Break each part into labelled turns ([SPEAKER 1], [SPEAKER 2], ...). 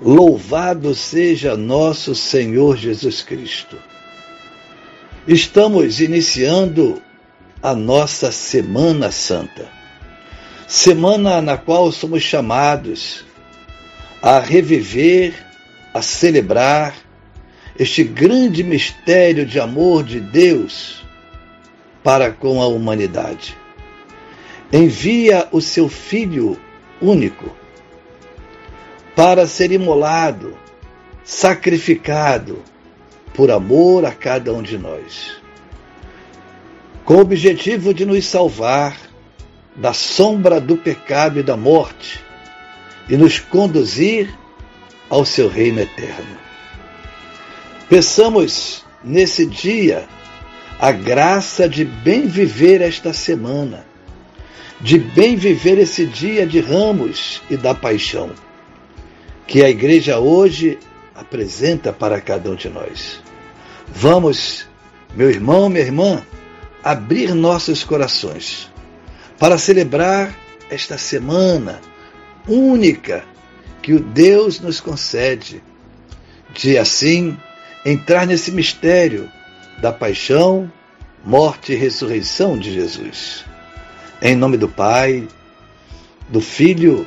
[SPEAKER 1] Louvado seja nosso Senhor Jesus Cristo. Estamos iniciando a nossa Semana Santa. Semana na qual somos chamados a reviver, a celebrar este grande mistério de amor de Deus para com a humanidade. Envia o seu Filho único para ser imolado, sacrificado por amor a cada um de nós, com o objetivo de nos salvar da sombra do pecado e da morte e nos conduzir ao seu reino eterno. Peçamos nesse dia a graça de bem viver esta semana, de bem viver esse dia de ramos e da paixão que a igreja hoje apresenta para cada um de nós. Vamos, meu irmão, minha irmã, abrir nossos corações para celebrar esta semana única que o Deus nos concede, de assim entrar nesse mistério da paixão, morte e ressurreição de Jesus. Em nome do Pai, do Filho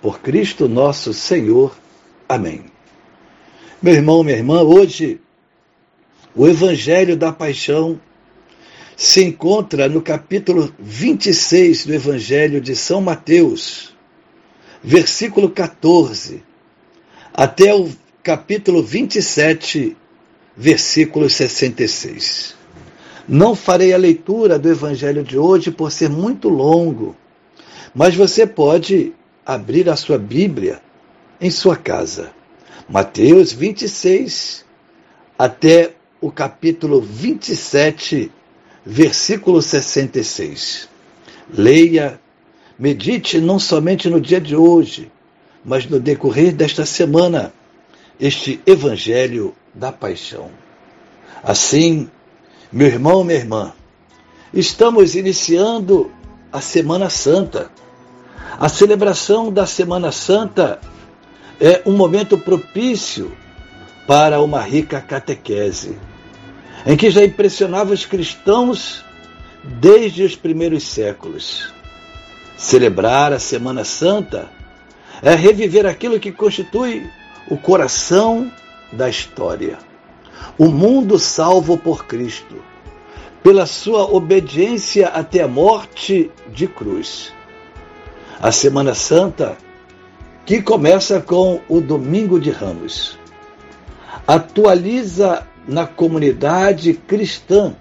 [SPEAKER 1] por Cristo nosso Senhor. Amém. Meu irmão, minha irmã, hoje o Evangelho da Paixão se encontra no capítulo 26 do Evangelho de São Mateus, versículo 14, até o capítulo 27, versículo 66. Não farei a leitura do Evangelho de hoje por ser muito longo, mas você pode abrir a sua Bíblia em sua casa. Mateus 26, até o capítulo 27, versículo 66. Leia, medite não somente no dia de hoje, mas no decorrer desta semana, este Evangelho da Paixão. Assim, meu irmão, minha irmã, estamos iniciando a Semana Santa. A celebração da Semana Santa é um momento propício para uma rica catequese, em que já impressionava os cristãos desde os primeiros séculos. Celebrar a Semana Santa é reviver aquilo que constitui o coração da história. O mundo salvo por Cristo, pela sua obediência até a morte de cruz a Semana Santa, que começa com o Domingo de Ramos. Atualiza na comunidade cristã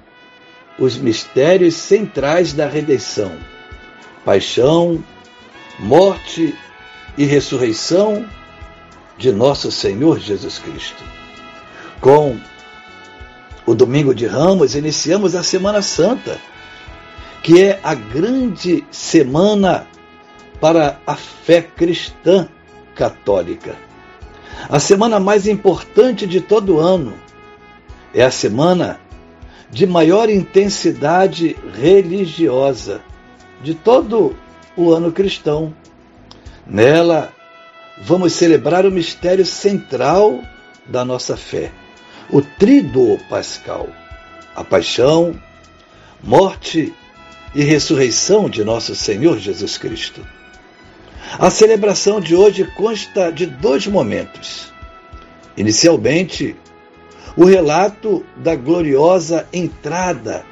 [SPEAKER 1] os mistérios centrais da redenção: paixão, morte e ressurreição de nosso Senhor Jesus Cristo. Com o Domingo de Ramos, iniciamos a Semana Santa, que é a grande semana para a fé cristã católica. A semana mais importante de todo o ano, É a semana de maior intensidade religiosa de todo o ano cristão. Nela, vamos celebrar o mistério central da nossa fé, o Tríduo Pascal, a paixão, morte e ressurreição de nosso Senhor Jesus Cristo. A celebração de hoje consta de dois momentos. Inicialmente, o relato da gloriosa entrada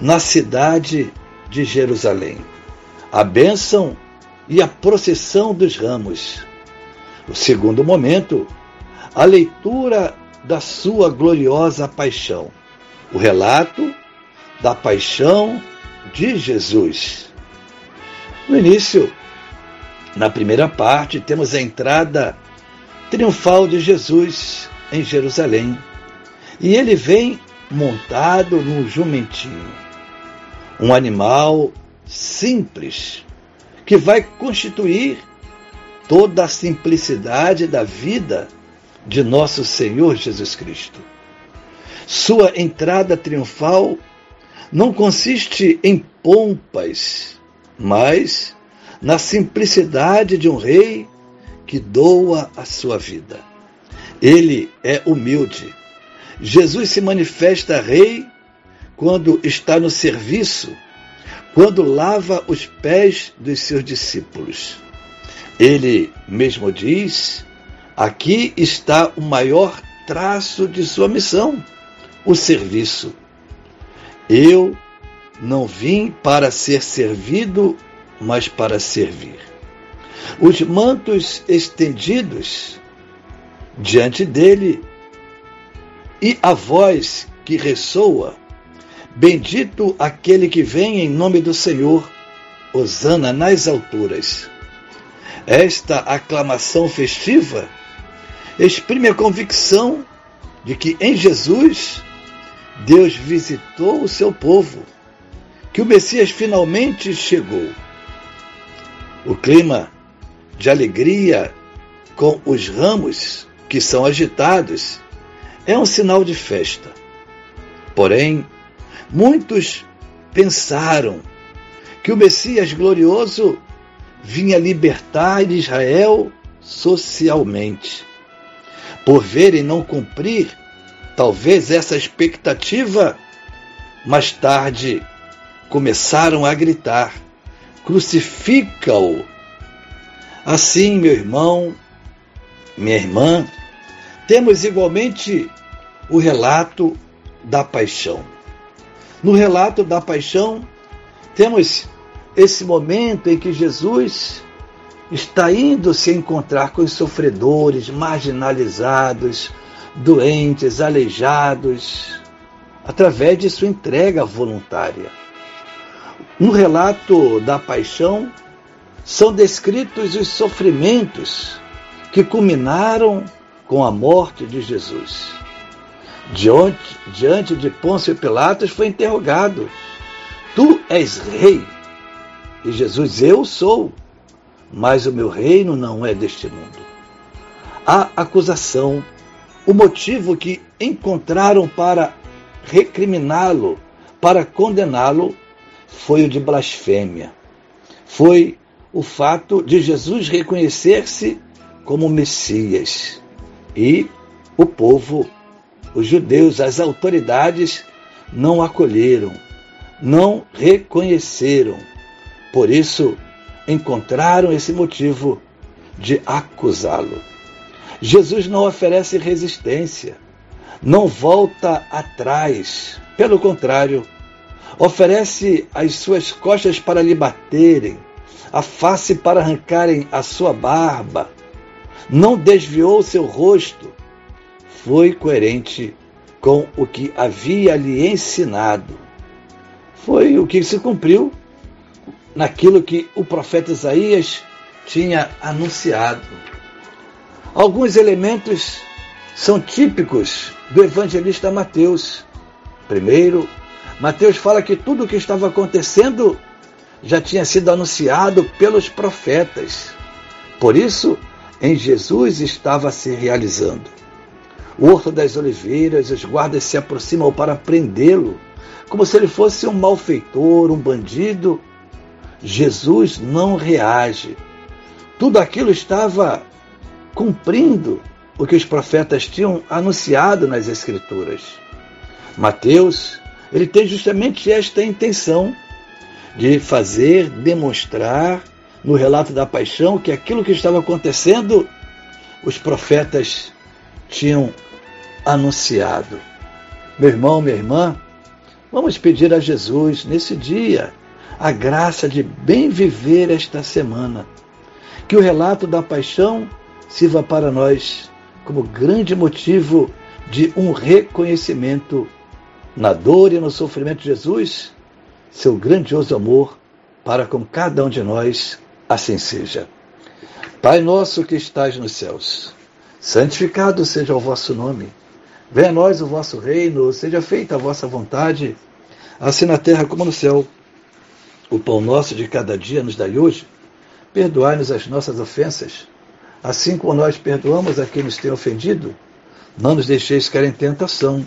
[SPEAKER 1] na cidade de Jerusalém, a bênção e a procissão dos ramos. O segundo momento, a leitura da sua gloriosa paixão, o relato da paixão de Jesus. No início, na primeira parte, temos a entrada triunfal de Jesus em Jerusalém. E ele vem montado num jumentinho, um animal simples que vai constituir toda a simplicidade da vida de nosso Senhor Jesus Cristo. Sua entrada triunfal não consiste em pompas, mas na simplicidade de um rei que doa a sua vida. Ele é humilde, Jesus se manifesta rei quando está no serviço, quando lava os pés dos seus discípulos. Ele mesmo diz: aqui está o maior traço de sua missão, o serviço. Eu não vim para ser servido, mas para servir. Os mantos estendidos diante dele e a voz que ressoa: Bendito aquele que vem em nome do Senhor, Hosana nas alturas. Esta aclamação festiva exprime a convicção de que em Jesus Deus visitou o seu povo, que o Messias finalmente chegou. O clima de alegria com os ramos que são agitados é um sinal de festa. Porém, muitos pensaram que o Messias glorioso vinha libertar Israel socialmente. Por verem não cumprir, talvez essa expectativa, mais tarde começaram a gritar: crucifica-o! Assim, meu irmão, minha irmã, temos igualmente o relato da paixão. No relato da paixão, temos esse momento em que Jesus está indo se encontrar com os sofredores, marginalizados, doentes, aleijados, através de sua entrega voluntária. No relato da paixão, são descritos os sofrimentos que culminaram com a morte de Jesus. Diante, diante de Pôncio Pilatos foi interrogado: Tu és rei? E Jesus, eu sou, mas o meu reino não é deste mundo. A acusação, o motivo que encontraram para recriminá-lo, para condená-lo, foi o de blasfêmia. Foi o fato de Jesus reconhecer-se como Messias. E o povo, os judeus, as autoridades não acolheram, não reconheceram. Por isso, encontraram esse motivo de acusá-lo. Jesus não oferece resistência, não volta atrás. Pelo contrário, oferece as suas costas para lhe baterem, a face para arrancarem a sua barba, não desviou seu rosto, foi coerente com o que havia lhe ensinado. Foi o que se cumpriu naquilo que o profeta Isaías tinha anunciado. Alguns elementos são típicos do evangelista Mateus. Primeiro, Mateus fala que tudo o que estava acontecendo já tinha sido anunciado pelos profetas. Por isso, em Jesus estava se realizando. O Horto das Oliveiras, os guardas se aproximam para prendê-lo, como se ele fosse um malfeitor, um bandido. Jesus não reage. Tudo aquilo estava cumprindo o que os profetas tinham anunciado nas Escrituras. Mateus, ele tem justamente esta intenção de fazer, demonstrar no relato da paixão que aquilo que estava acontecendo, os profetas tinham anunciado. Meu irmão, minha irmã, vamos pedir a Jesus nesse dia a graça de bem viver esta semana. Que o relato da paixão sirva para nós como grande motivo de um reconhecimento na dor e no sofrimento de Jesus, seu grandioso amor para com cada um de nós, assim seja. Pai nosso que estás nos céus, santificado seja o vosso nome. Venha a nós o vosso reino, seja feita a vossa vontade, assim na terra como no céu. O pão nosso de cada dia nos dai hoje. Perdoai-nos as nossas ofensas, assim como nós perdoamos a quem nos tem ofendido. Não nos deixeis cair em tentação,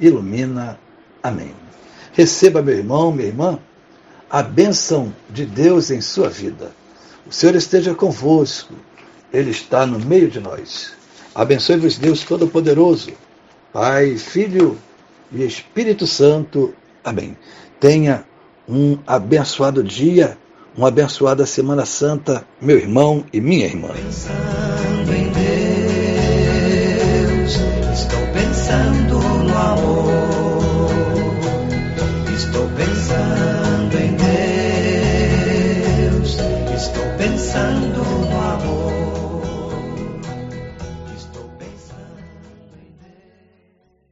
[SPEAKER 1] ilumina. Amém. Receba, meu irmão, minha irmã, a bênção de Deus em sua vida. O Senhor esteja convosco, Ele está no meio de nós. Abençoe-vos, Deus Todo-Poderoso, Pai, Filho e Espírito Santo. Amém. Tenha um abençoado dia uma abençoada Semana Santa, meu irmão e minha irmã.
[SPEAKER 2] Pensando no amor.